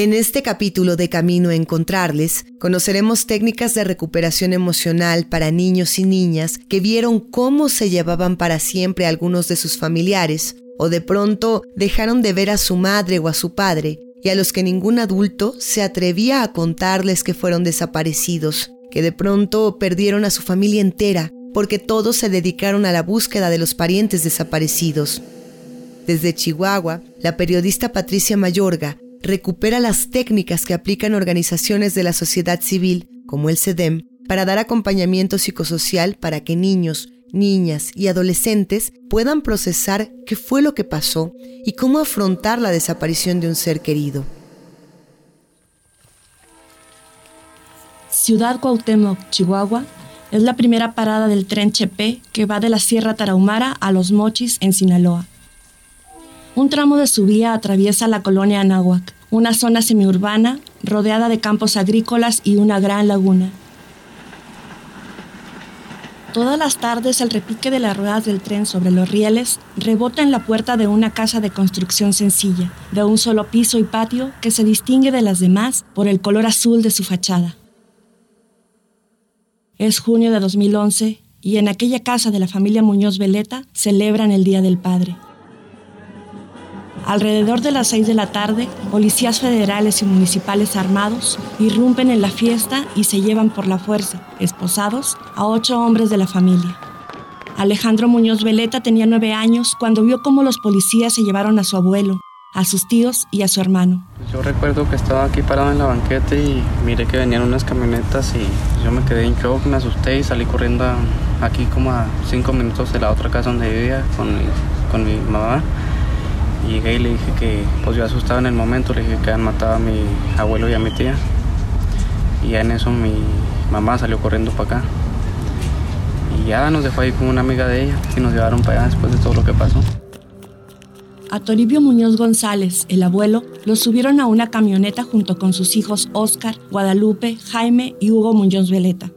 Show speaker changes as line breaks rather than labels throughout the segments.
En este capítulo de Camino a Encontrarles, conoceremos técnicas de recuperación emocional para niños y niñas que vieron cómo se llevaban para siempre algunos de sus familiares o de pronto dejaron de ver a su madre o a su padre y a los que ningún adulto se atrevía a contarles que fueron desaparecidos, que de pronto perdieron a su familia entera porque todos se dedicaron a la búsqueda de los parientes desaparecidos. Desde Chihuahua, la periodista Patricia Mayorga recupera las técnicas que aplican organizaciones de la sociedad civil, como el CEDEM, para dar acompañamiento psicosocial para que niños, niñas y adolescentes puedan procesar qué fue lo que pasó y cómo afrontar la desaparición de un ser querido.
Ciudad Cuauhtémoc, Chihuahua, es la primera parada del tren Chepe que va de la Sierra Tarahumara a Los Mochis, en Sinaloa. Un tramo de su vía atraviesa la colonia Anáhuac, una zona semiurbana rodeada de campos agrícolas y una gran laguna. Todas las tardes el repique de las ruedas del tren sobre los rieles rebota en la puerta de una casa de construcción sencilla, de un solo piso y patio que se distingue de las demás por el color azul de su fachada. Es junio de 2011 y en aquella casa de la familia Muñoz Veleta celebran el Día del Padre. Alrededor de las 6 de la tarde, policías federales y municipales armados irrumpen en la fiesta y se llevan por la fuerza, esposados, a ocho hombres de la familia. Alejandro Muñoz Veleta tenía nueve años cuando vio cómo los policías se llevaron a su abuelo, a sus tíos y a su hermano.
Yo recuerdo que estaba aquí parado en la banqueta y miré que venían unas camionetas y yo me quedé en shock, me asusté y salí corriendo aquí como a cinco minutos de la otra casa donde vivía con con mi mamá y llegué y le dije que, pues yo asustado en el momento, le dije que habían matado a mi abuelo y a mi tía. Y ya en eso mi mamá salió corriendo para acá. Y ya nos dejó ahí con una amiga de ella y nos llevaron para allá después de todo lo que pasó.
A Toribio Muñoz González, el abuelo, lo subieron a una camioneta junto con sus hijos Oscar, Guadalupe, Jaime y Hugo Muñoz Veleta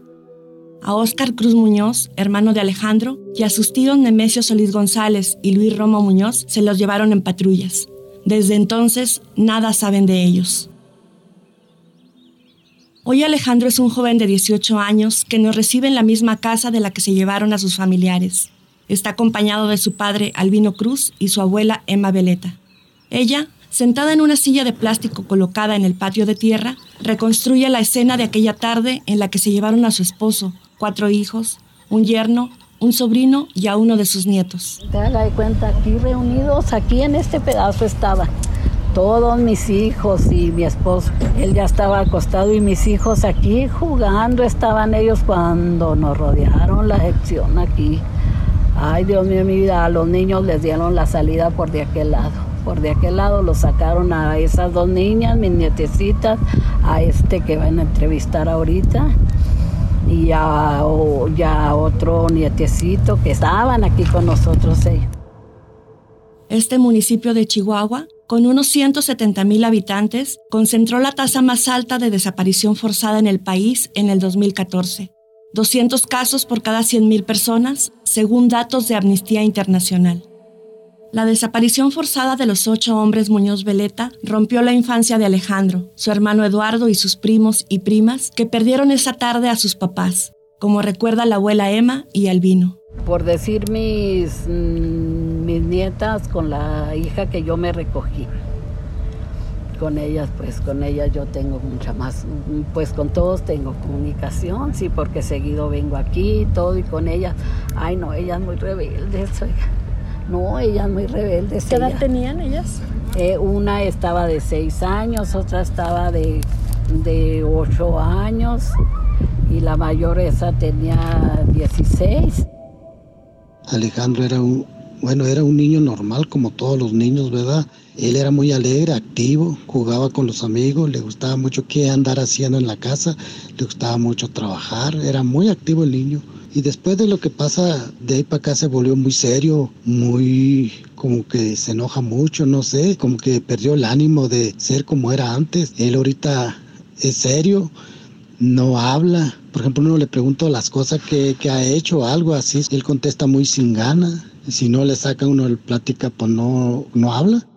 a Óscar Cruz Muñoz, hermano de Alejandro, y a sus tíos Nemesio Solís González y Luis Romo Muñoz se los llevaron en patrullas. Desde entonces, nada saben de ellos. Hoy Alejandro es un joven de 18 años que nos recibe en la misma casa de la que se llevaron a sus familiares. Está acompañado de su padre Albino Cruz y su abuela Emma Veleta. Ella, sentada en una silla de plástico colocada en el patio de tierra, reconstruye la escena de aquella tarde en la que se llevaron a su esposo, cuatro hijos, un yerno, un sobrino y a uno de sus nietos.
Te de cuenta, aquí reunidos, aquí en este pedazo estaban todos mis hijos y mi esposo. Él ya estaba acostado y mis hijos aquí jugando estaban ellos cuando nos rodearon la sección aquí. Ay, Dios mío, mi vida, a los niños les dieron la salida por de aquel lado. Por de aquel lado los sacaron a esas dos niñas, mis nietecitas, a este que van a entrevistar ahorita y ya, otro nietecito que estaban aquí con nosotros
Este municipio de Chihuahua, con unos 170 mil habitantes, concentró la tasa más alta de desaparición forzada en el país en el 2014. 200 casos por cada 100 mil personas, según datos de Amnistía Internacional. La desaparición forzada de los ocho hombres Muñoz Veleta rompió la infancia de Alejandro, su hermano Eduardo y sus primos y primas que perdieron esa tarde a sus papás, como recuerda la abuela Emma y Albino.
Por decir mis, mm, mis nietas con la hija que yo me recogí. Con ellas, pues con ellas yo tengo mucha más, pues con todos tengo comunicación, sí, porque seguido vengo aquí y todo y con ellas, ay no, ellas muy rebeldes, oiga. No, ellas muy rebeldes.
¿Qué edad tenían ellas?
Eh, una estaba de seis años, otra estaba de, de ocho años y la mayor esa tenía 16.
Alejandro era un, bueno, era un niño normal como todos los niños, ¿verdad? Él era muy alegre, activo, jugaba con los amigos, le gustaba mucho qué andar haciendo en la casa, le gustaba mucho trabajar, era muy activo el niño. Y después de lo que pasa, de ahí para acá se volvió muy serio, muy como que se enoja mucho, no sé, como que perdió el ánimo de ser como era antes. Él ahorita es serio, no habla. Por ejemplo, uno le pregunta las cosas que, que ha hecho algo así, él contesta muy sin gana. Si no le saca uno el plática, pues no, no habla.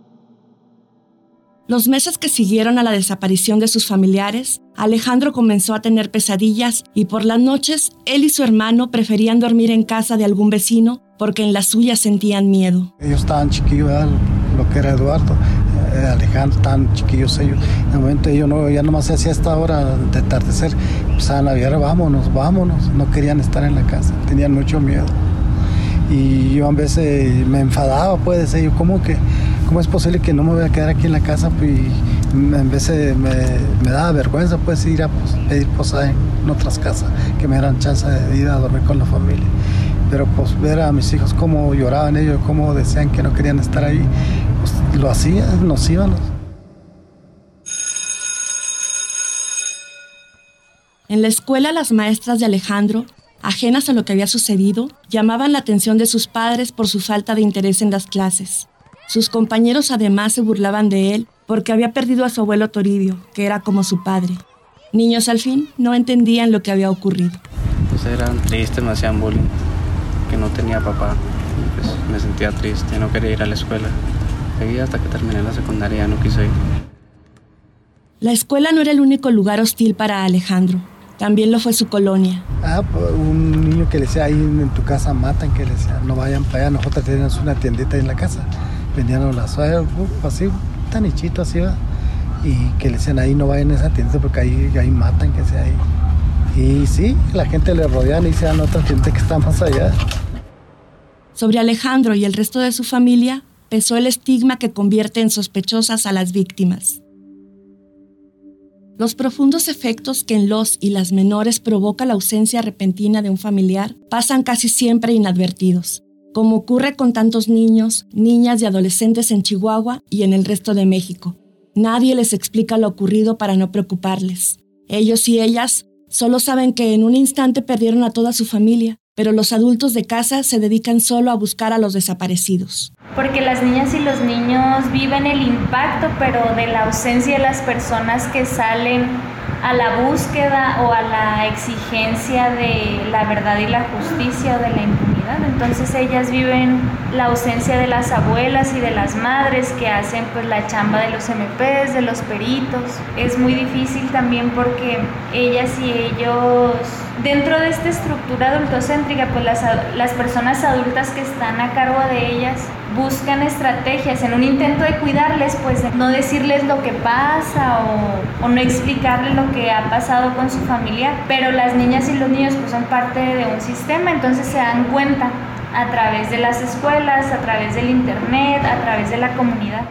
Los meses que siguieron a la desaparición de sus familiares, Alejandro comenzó a tener pesadillas y por las noches él y su hermano preferían dormir en casa de algún vecino porque en la suya sentían miedo.
Ellos estaban chiquillos, lo que era Eduardo, eh, Alejandro, estaban chiquillos ellos. En el momento ellos no, ya nomás se hacía esta hora de atardecer, empezaban a ver, vámonos, vámonos, no querían estar en la casa, tenían mucho miedo. Y yo a veces me enfadaba, puede ser, yo como que ¿cómo es posible que no me voy a quedar aquí en la casa? Pues, y en vez de, me, me daba vergüenza pues ir a pues, pedir posada en otras casas que me dieran chance de ir a dormir con la familia. Pero pues ver a mis hijos cómo lloraban ellos, cómo decían que no querían estar ahí, pues lo hacían, nos íbamos.
En la escuela las maestras de Alejandro, ajenas a lo que había sucedido, llamaban la atención de sus padres por su falta de interés en las clases. Sus compañeros además se burlaban de él porque había perdido a su abuelo Toribio, que era como su padre. Niños al fin no entendían lo que había ocurrido.
Pues eran tristes, me hacían bullying, que no tenía papá. pues me sentía triste, no quería ir a la escuela. Seguí hasta que terminé la secundaria, no quise ir.
La escuela no era el único lugar hostil para Alejandro. También lo fue su colonia.
Ah, pues, un niño que le decía ahí en tu casa matan, que le decía no vayan para allá, nosotros tenemos una tiendita en la casa vendían las así, tan hechito así, ¿va? y que le decían ahí no vayan a esa tienda porque ahí, ahí matan, que sea ahí. Y sí, la gente le rodean y se dan otra gente que está más allá.
Sobre Alejandro y el resto de su familia pesó el estigma que convierte en sospechosas a las víctimas. Los profundos efectos que en los y las menores provoca la ausencia repentina de un familiar pasan casi siempre inadvertidos como ocurre con tantos niños, niñas y adolescentes en Chihuahua y en el resto de México. Nadie les explica lo ocurrido para no preocuparles. Ellos y ellas solo saben que en un instante perdieron a toda su familia, pero los adultos de casa se dedican solo a buscar a los desaparecidos.
Porque las niñas y los niños viven el impacto, pero de la ausencia de las personas que salen a la búsqueda o a la exigencia de la verdad y la justicia o de la impunidad. Entonces ellas viven la ausencia de las abuelas y de las madres que hacen pues la chamba de los MPs, de los peritos. Es muy difícil también porque ellas y ellos, dentro de esta estructura adultocéntrica, pues las, las personas adultas que están a cargo de ellas buscan estrategias en un intento de cuidarles, pues no decirles lo que pasa o, no explicarles lo que ha pasado con su familia, pero las niñas y los niños pues son parte de un sistema, entonces se dan cuenta a través de las escuelas, a través del internet, a través de la comunidad.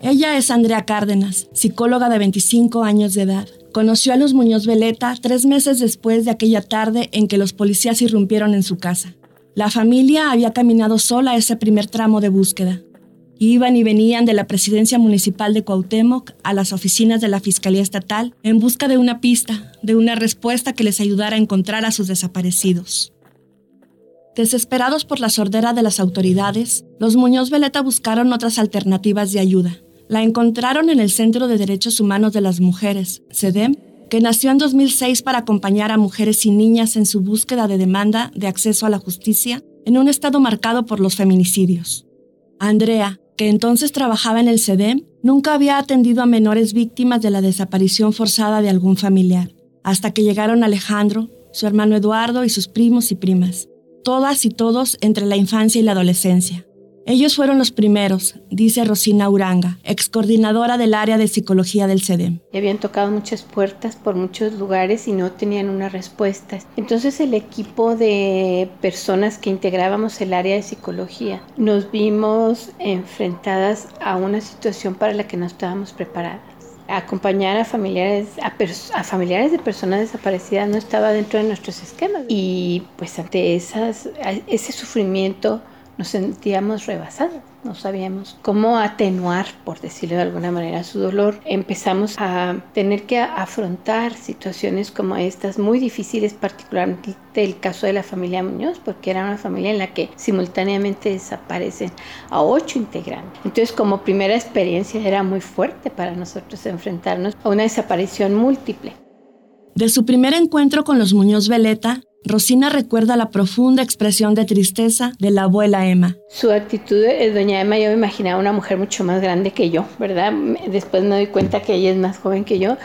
Ella es Andrea Cárdenas, psicóloga de 25 años de edad. Conoció a los Muñoz Veleta tres meses después de aquella tarde en que los policías irrumpieron en su casa. La familia había caminado sola ese primer tramo de búsqueda. Iban y venían de la presidencia municipal de Cuauhtémoc a las oficinas de la Fiscalía Estatal en busca de una pista, de una respuesta que les ayudara a encontrar a sus desaparecidos. Desesperados por la sordera de las autoridades, los Muñoz Veleta buscaron otras alternativas de ayuda. La encontraron en el Centro de Derechos Humanos de las Mujeres, CEDEM, que nació en 2006 para acompañar a mujeres y niñas en su búsqueda de demanda de acceso a la justicia en un estado marcado por los feminicidios. Andrea, que entonces trabajaba en el CEDEM, nunca había atendido a menores víctimas de la desaparición forzada de algún familiar, hasta que llegaron Alejandro, su hermano Eduardo y sus primos y primas, todas y todos entre la infancia y la adolescencia. Ellos fueron los primeros, dice Rosina Uranga, ex coordinadora del área de psicología del CEDEM.
Habían tocado muchas puertas por muchos lugares y no tenían una respuesta. Entonces el equipo de personas que integrábamos el área de psicología nos vimos enfrentadas a una situación para la que no estábamos preparadas acompañar a familiares a, familiares de personas desaparecidas no estaba dentro de nuestros esquemas y pues ante ese sufrimiento nos sentíamos rebasados, no sabíamos cómo atenuar, por decirlo de alguna manera, su dolor. Empezamos a tener que afrontar situaciones como estas, muy difíciles, particularmente el caso de la familia Muñoz, porque era una familia en la que simultáneamente desaparecen a ocho integrantes. Entonces, como primera experiencia, era muy fuerte para nosotros enfrentarnos a una desaparición múltiple.
De su primer encuentro con los Muñoz Veleta, Rosina recuerda la profunda expresión de tristeza de la abuela Emma.
Su actitud, eh, doña Emma, yo me imaginaba una mujer mucho más grande que yo, ¿verdad? Después me doy cuenta que ella es más joven que yo,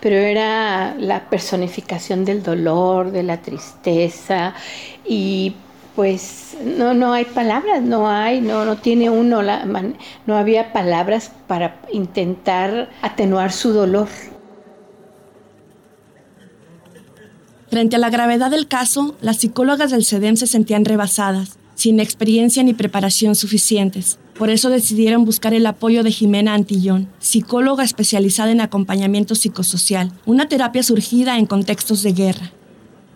pero era la personificación del dolor, de la tristeza y pues no, no hay palabras, no hay, no, no tiene uno, la, no había palabras para intentar atenuar su dolor.
Frente a la gravedad del caso, las psicólogas del CEDEM se sentían rebasadas, sin experiencia ni preparación suficientes. Por eso decidieron buscar el apoyo de Jimena Antillón, psicóloga especializada en acompañamiento psicosocial, una terapia surgida en contextos de guerra.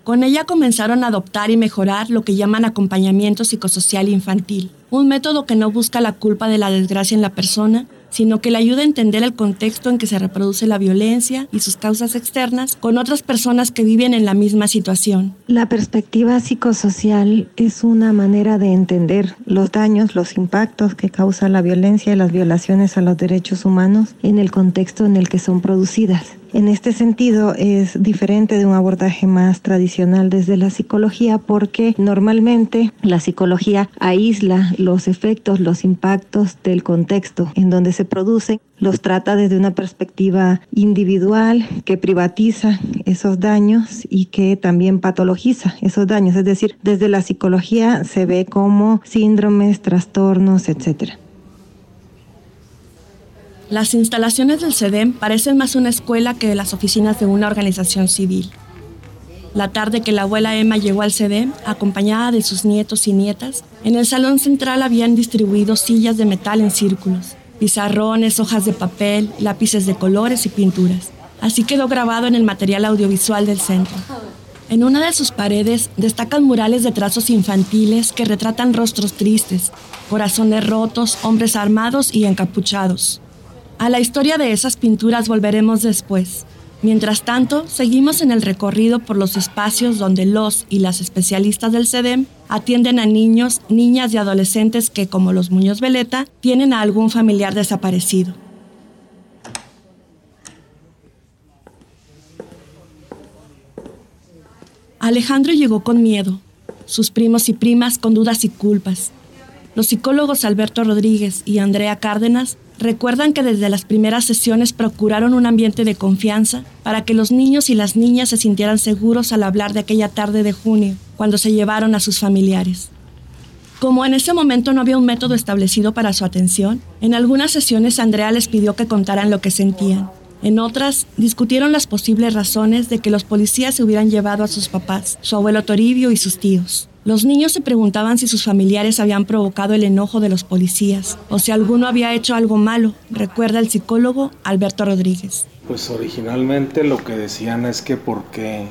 Con ella comenzaron a adoptar y mejorar lo que llaman acompañamiento psicosocial infantil, un método que no busca la culpa de la desgracia en la persona, sino que le ayuda a entender el contexto en que se reproduce la violencia y sus causas externas con otras personas que viven en la misma situación.
La perspectiva psicosocial es una manera de entender los daños, los impactos que causa la violencia y las violaciones a los derechos humanos en el contexto en el que son producidas. En este sentido es diferente de un abordaje más tradicional desde la psicología porque normalmente la psicología aísla los efectos, los impactos del contexto en donde se producen, los trata desde una perspectiva individual que privatiza esos daños y que también patologiza esos daños, es decir, desde la psicología se ve como síndromes, trastornos, etcétera.
Las instalaciones del CEDEM parecen más una escuela que las oficinas de una organización civil. La tarde que la abuela Emma llegó al CEDEM, acompañada de sus nietos y nietas, en el salón central habían distribuido sillas de metal en círculos, pizarrones, hojas de papel, lápices de colores y pinturas. Así quedó grabado en el material audiovisual del centro. En una de sus paredes destacan murales de trazos infantiles que retratan rostros tristes, corazones rotos, hombres armados y encapuchados. A la historia de esas pinturas volveremos después. Mientras tanto, seguimos en el recorrido por los espacios donde los y las especialistas del CEDEM atienden a niños, niñas y adolescentes que, como los Muñoz Veleta, tienen a algún familiar desaparecido. Alejandro llegó con miedo, sus primos y primas con dudas y culpas. Los psicólogos Alberto Rodríguez y Andrea Cárdenas recuerdan que desde las primeras sesiones procuraron un ambiente de confianza para que los niños y las niñas se sintieran seguros al hablar de aquella tarde de junio, cuando se llevaron a sus familiares. Como en ese momento no había un método establecido para su atención, en algunas sesiones Andrea les pidió que contaran lo que sentían. En otras, discutieron las posibles razones de que los policías se hubieran llevado a sus papás, su abuelo Toribio y sus tíos. Los niños se preguntaban si sus familiares habían provocado el enojo de los policías o si alguno había hecho algo malo, recuerda el psicólogo Alberto Rodríguez.
Pues originalmente lo que decían es que porque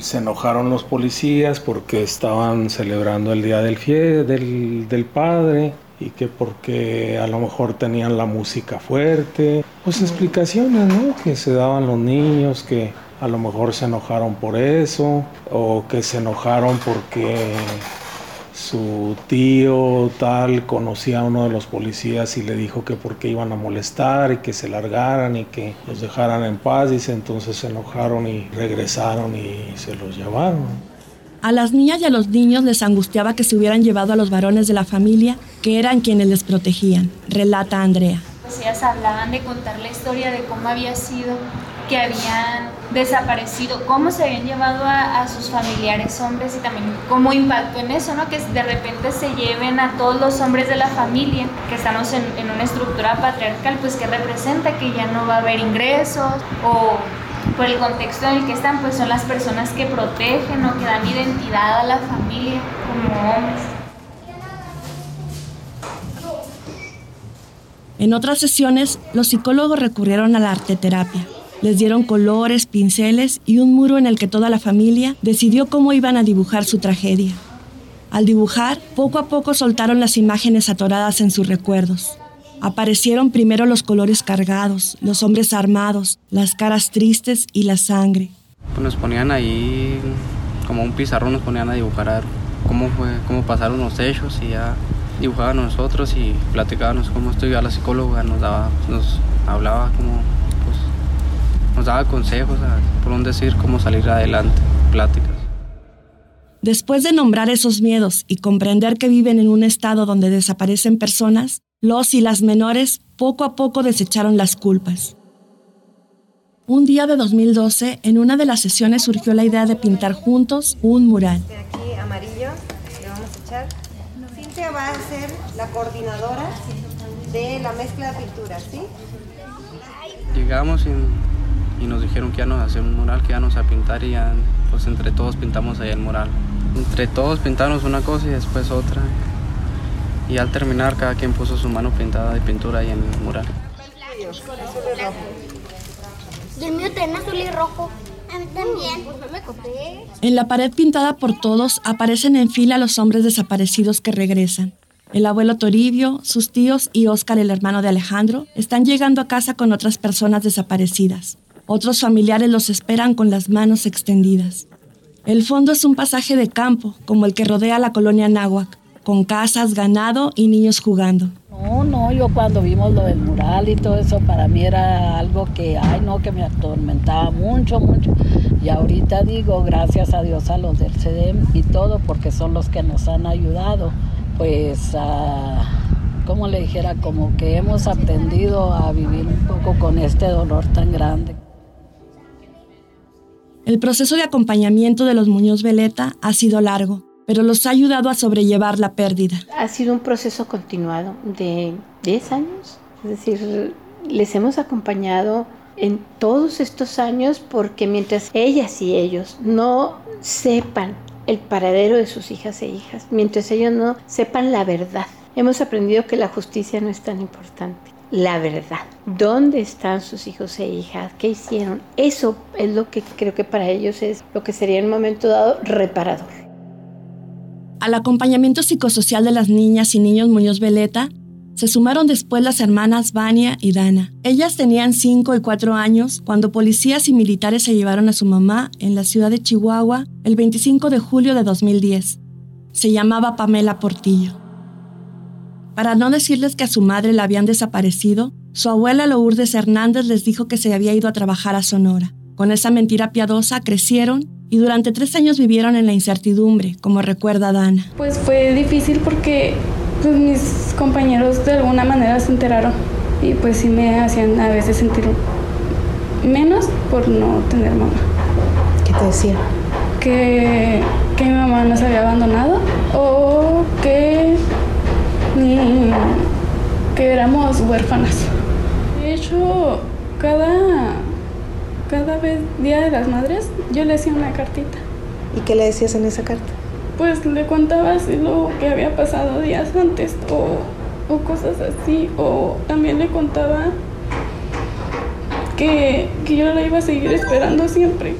se enojaron los policías, porque estaban celebrando el Día del, fie del, del Padre y que porque a lo mejor tenían la música fuerte, pues explicaciones, ¿no? Que se daban los niños, que a lo mejor se enojaron por eso o que se enojaron porque su tío tal conocía a uno de los policías y le dijo que porque iban a molestar y que se largaran y que los dejaran en paz, dice, entonces se enojaron y regresaron y se los llevaron.
A las niñas y a los niños les angustiaba que se hubieran llevado a los varones de la familia, que eran quienes les protegían, relata Andrea.
Pues ellas hablaban de contar la historia de cómo había sido que habían desaparecido, cómo se habían llevado a, sus familiares hombres y también cómo impactó en eso, ¿no? Que de repente se lleven a todos los hombres de la familia, que estamos en, una estructura patriarcal, pues que representa que ya no va a haber ingresos o por el contexto en el que están, pues son las personas que protegen o que dan identidad a la familia como hombres.
En otras sesiones, los psicólogos recurrieron a la arteterapia, les dieron colores, pinceles y un muro en el que toda la familia decidió cómo iban a dibujar su tragedia. Al dibujar, poco a poco soltaron las imágenes atoradas en sus recuerdos. Aparecieron primero los colores cargados, los hombres armados, las caras tristes y la sangre.
Nos ponían ahí como un pizarrón, nos ponían a dibujar cómo, fue, cómo pasaron los hechos y ya dibujaban nosotros y platicábamos cómo estudiaba la psicóloga, nos, daba, nos hablaba cómo daba consejos, por un decir, cómo salir adelante, pláticas.
Después de nombrar esos miedos y comprender que viven en un estado donde desaparecen personas, los y las menores poco a poco desecharon las culpas. Un día de 2012, en una de las sesiones surgió la idea de pintar juntos un mural.
Aquí amarillo, le vamos a echar. Cintia va a ser la coordinadora de la mezcla de pinturas, ¿sí?
Llegamos y, nos dijeron que ya nos hacer un mural, que ya nos a pintar y ya, pues entre todos pintamos ahí el mural. Entre todos pintamos una cosa y después otra. Y al terminar cada quien puso su mano pintada de pintura ahí en el mural.
Y el mío tiene azul y rojo. A mí también.
En la pared pintada por todos aparecen en fila los hombres desaparecidos que regresan. El abuelo Toribio, sus tíos y Óscar, el hermano de Alejandro, están llegando a casa con otras personas desaparecidas. Otros familiares los esperan con las manos extendidas. El fondo es un pasaje de campo, como el que rodea la colonia Náhuac, con casas, ganado y niños jugando.
No, no, yo cuando vimos lo del mural y todo eso, para mí era algo que, ay, no, que me atormentaba mucho, mucho. Y ahorita digo, gracias a Dios a los del CEDEM y todo, porque son los que nos han ayudado, pues, a, como le dijera, como que hemos aprendido a vivir un poco con este dolor tan grande.
El proceso de acompañamiento de los Muñoz Veleta ha sido largo pero los ha ayudado a sobrellevar la pérdida.
Ha sido un proceso continuado de 10 años, es decir, les hemos acompañado en todos estos años porque mientras ellas y ellos no sepan el paradero de sus hijas e hijas, mientras ellos no sepan la verdad, hemos aprendido que la justicia no es tan importante. La verdad, dónde están sus hijos e hijas, qué hicieron, eso es lo que creo que para ellos es lo que sería en un momento dado reparador.
Al acompañamiento psicosocial de las niñas y niños Muñoz Veleta, se sumaron después las hermanas Vania y Dana. Ellas tenían 5 y 4 años cuando policías y militares se llevaron a su mamá en la ciudad de Chihuahua el 25 de julio de 2010. Se llamaba Pamela Portillo. Para no decirles que a su madre la habían desaparecido, su abuela Lourdes Hernández les dijo que se había ido a trabajar a Sonora. Con esa mentira piadosa crecieron y durante tres años vivieron en la incertidumbre, como recuerda Dana.
Pues fue difícil porque pues, mis compañeros de alguna manera se enteraron y pues sí me hacían a veces sentir menos por no tener mamá.
¿Qué te decía?
Que, que mi mamá nos había abandonado o que, que éramos huérfanas. De hecho, cada cada vez, Día de las Madres, yo le hacía una cartita.
¿Y qué le decías en esa carta?
Pues le contaba así lo que había pasado días antes o, cosas así. O también le contaba que, que yo la iba a seguir esperando siempre.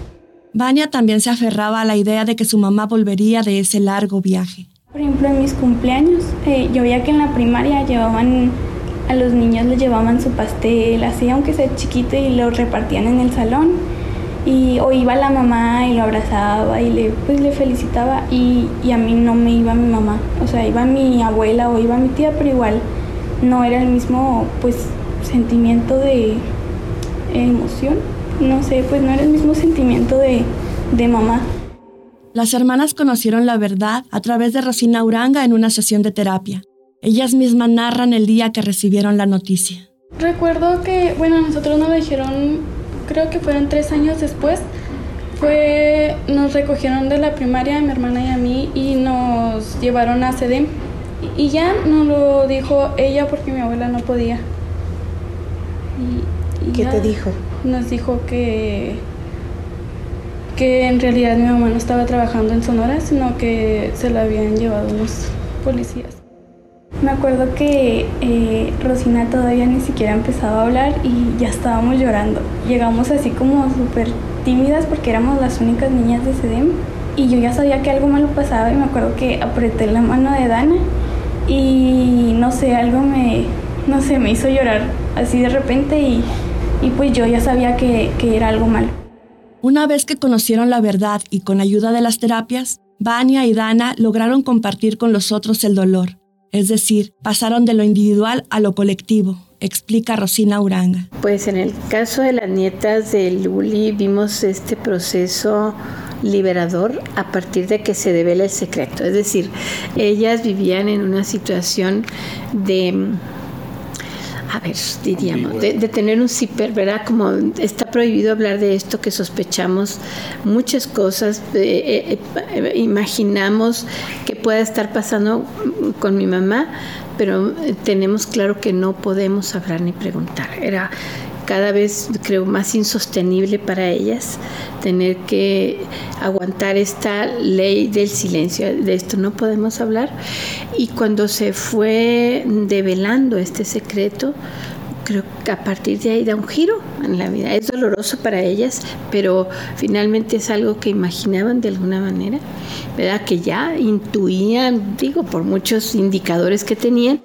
Vania también se aferraba a la idea de que su mamá volvería de ese largo viaje.
Por ejemplo, en mis cumpleaños, eh, yo veía que en la primaria llevaban a los niños les llevaban su pastel, así aunque sea chiquito, y lo repartían en el salón. Y, o iba la mamá y lo abrazaba y le, pues, le felicitaba y, y a mí no me iba mi mamá. O sea, iba mi abuela o iba mi tía, pero igual no era el mismo pues sentimiento de emoción. No sé, pues no era el mismo sentimiento de, de mamá.
Las hermanas conocieron la verdad a través de Rosina Uranga en una sesión de terapia. Ellas mismas narran el día que recibieron la noticia.
Recuerdo que, bueno, nosotros nos lo dijeron, creo que fueron tres años después. Fue, nos recogieron de la primaria, mi hermana y a mí, y nos llevaron a CEDEM. Y ya nos lo dijo ella porque mi abuela no podía.
Y, ¿Qué te dijo?
Nos dijo que que en realidad mi mamá no estaba trabajando en Sonora, sino que se la habían llevado los policías. Me acuerdo que eh, Rosina todavía ni siquiera empezaba a hablar y ya estábamos llorando. Llegamos así como súper tímidas porque éramos las únicas niñas de CEDEM y yo ya sabía que algo malo pasaba y me acuerdo que apreté la mano de Dana y no sé, algo me, no sé, me hizo llorar así de repente y, y pues yo ya sabía que, que era algo malo.
Una vez que conocieron la verdad y con ayuda de las terapias, Vania y Dana lograron compartir con los otros el dolor es decir, pasaron de lo individual a lo colectivo, explica Rosina Uranga.
Pues en el caso de las nietas de Luli vimos este proceso liberador a partir de que se devela el secreto. Es decir, ellas vivían en una situación de a ver, diríamos, de, tener un zipper, ¿verdad? Como está prohibido hablar de esto, que sospechamos muchas cosas, eh, eh, imaginamos que pueda estar pasando con mi mamá, pero tenemos claro que no podemos hablar ni preguntar. Era cada vez creo más insostenible para ellas tener que aguantar esta ley del silencio, de esto no podemos hablar. Y cuando se fue develando este secreto, creo que a partir de ahí da un giro en la vida. Es doloroso para ellas, pero finalmente es algo que imaginaban de alguna manera, ¿verdad? Que ya intuían, digo, por muchos indicadores que tenían.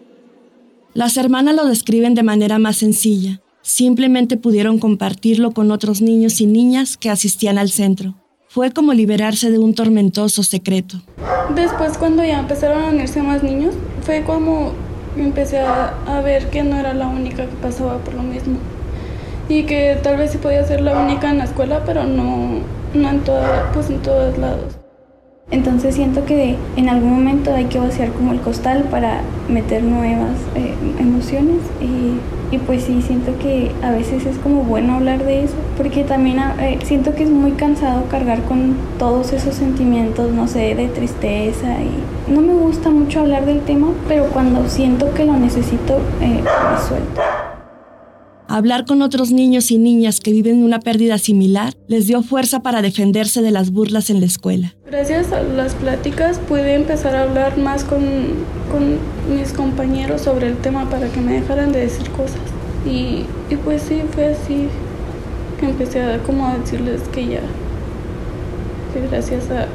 Las hermanas lo describen de manera más sencilla Simplemente pudieron compartirlo con otros niños y niñas que asistían al centro. Fue como liberarse de un tormentoso secreto.
Después cuando ya empezaron a unirse más niños, fue como empecé a, ver que no era la única que pasaba por lo mismo. Y que tal vez sí podía ser la única en la escuela, pero no, no en, toda, pues en todos lados.
Entonces siento que en algún momento hay que vaciar como el costal para meter nuevas eh, emociones y, y, pues sí, siento que a veces es como bueno hablar de eso, porque también eh, siento que es muy cansado cargar con todos esos sentimientos, no sé, de tristeza y no me gusta mucho hablar del tema, pero cuando siento que lo necesito, eh, me suelto.
Hablar con otros niños y niñas que viven una pérdida similar les dio fuerza para defenderse de las burlas en la escuela.
Gracias a las pláticas pude empezar a hablar más con, con mis compañeros sobre el tema para que me dejaran de decir cosas. Y, y pues sí, fue así que empecé a, como a decirles que ya, que gracias a,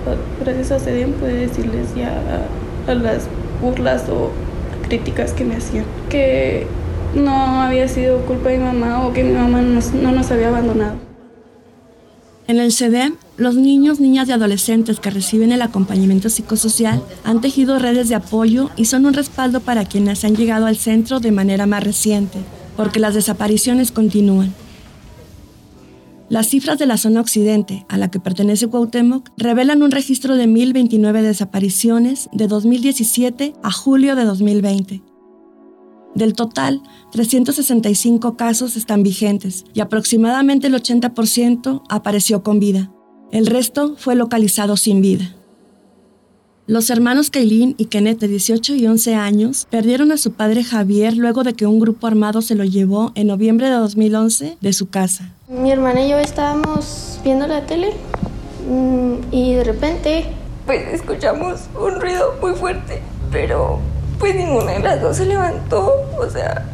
gracias a pude decirles ya a, a las burlas o críticas que me hacían. Que no había sido culpa de mi mamá o que mi mamá no nos había abandonado.
En el CDEM, los niños, niñas y adolescentes que reciben el acompañamiento psicosocial han tejido redes de apoyo y son un respaldo para quienes han llegado al centro de manera más reciente, porque las desapariciones continúan. Las cifras de la zona occidente, a la que pertenece Cuauhtémoc, revelan un registro de 1.029 desapariciones de 2017 a julio de 2020 del total, 365 casos están vigentes y aproximadamente el 80% apareció con vida. El resto fue localizado sin vida. Los hermanos Kaylin y Kenneth de 18 y 11 años perdieron a su padre Javier luego de que un grupo armado se lo llevó en noviembre de 2011 de su casa.
Mi hermana y yo estábamos viendo la tele mm, y de repente pues escuchamos un ruido muy fuerte, pero pues ninguna de las dos se levantó, o sea,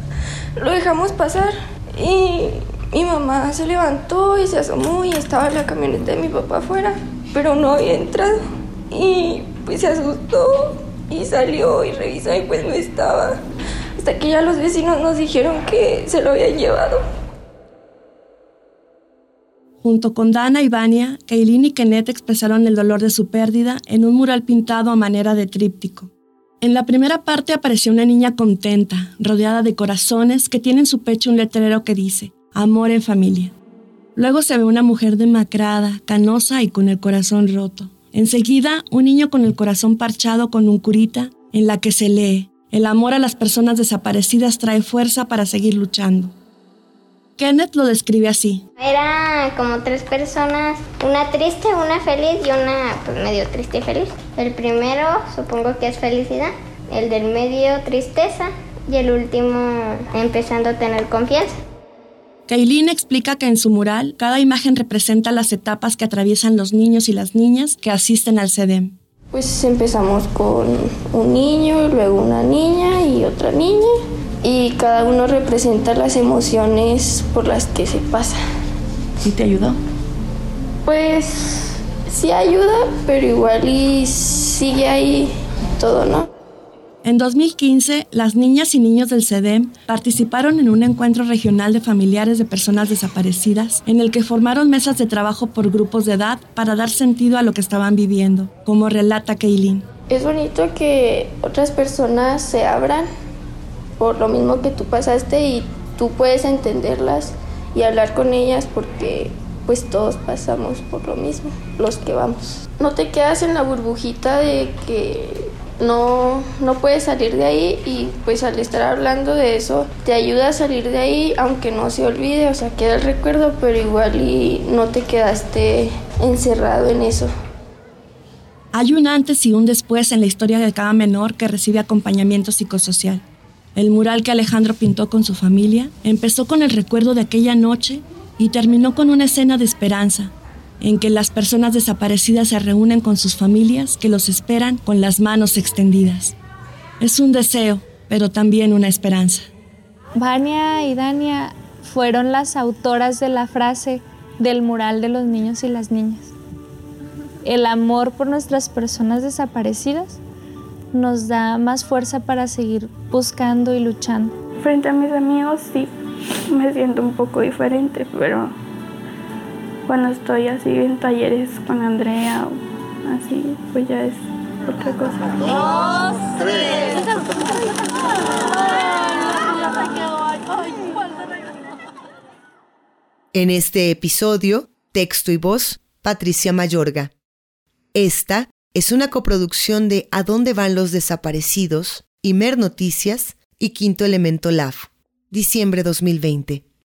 lo dejamos pasar y mi mamá se levantó y se asomó y estaba la camioneta de mi papá afuera, pero no había entrado y pues se asustó y salió y revisó y pues no estaba, hasta que ya los vecinos nos dijeron que se lo habían llevado.
Junto con Dana y Vania, Kaylin y Kenneth expresaron el dolor de su pérdida en un mural pintado a manera de tríptico. En la primera parte apareció una niña contenta, rodeada de corazones que tiene en su pecho un letrero que dice, Amor en familia. Luego se ve una mujer demacrada, canosa y con el corazón roto. Enseguida, un niño con el corazón parchado con un curita, en la que se lee, El amor a las personas desaparecidas trae fuerza para seguir luchando. Kenneth lo describe así.
Era como tres personas, una triste, una feliz y una pues, medio triste y feliz. El primero supongo que es felicidad, el del medio tristeza y el último empezando a tener confianza.
Kailin explica que en su mural cada imagen representa las etapas que atraviesan los niños y las niñas que asisten al CEDEM.
Pues empezamos con un niño, luego una niña y otra niña y cada uno representa las emociones por las que se pasa.
¿Y te ayudó?
Pues sí ayuda, pero igual y sigue ahí todo, ¿no?
En 2015, las niñas y niños del CEDEM participaron en un encuentro regional de familiares de personas desaparecidas, en el que formaron mesas de trabajo por grupos de edad para dar sentido a lo que estaban viviendo, como relata Kaylin.
Es bonito que otras personas se abran por lo mismo que tú pasaste y tú puedes entenderlas y hablar con ellas porque pues todos pasamos por lo mismo, los que vamos. No te quedas en la burbujita de que no, no puedes salir de ahí y pues al estar hablando de eso te ayuda a salir de ahí aunque no se olvide, o sea, queda el recuerdo, pero igual y no te quedaste encerrado en eso.
Hay un antes y un después en la historia de cada menor que recibe acompañamiento psicosocial. El mural que Alejandro pintó con su familia empezó con el recuerdo de aquella noche y terminó con una escena de esperanza, en que las personas desaparecidas se reúnen con sus familias que los esperan con las manos extendidas. Es un deseo, pero también una esperanza.
Vania y Dania fueron las autoras de la frase del mural de los niños y las niñas. El amor por nuestras personas desaparecidas nos da más fuerza para seguir buscando y luchando.
Frente a mis amigos sí, me siento un poco diferente, pero cuando estoy así en talleres con Andrea o así, pues ya es otra cosa. Dos, tres.
En este episodio, texto y voz, Patricia Mayorga. Esta es una coproducción de ¿A dónde van los desaparecidos? Imer Noticias y Quinto Elemento LAF, diciembre 2020.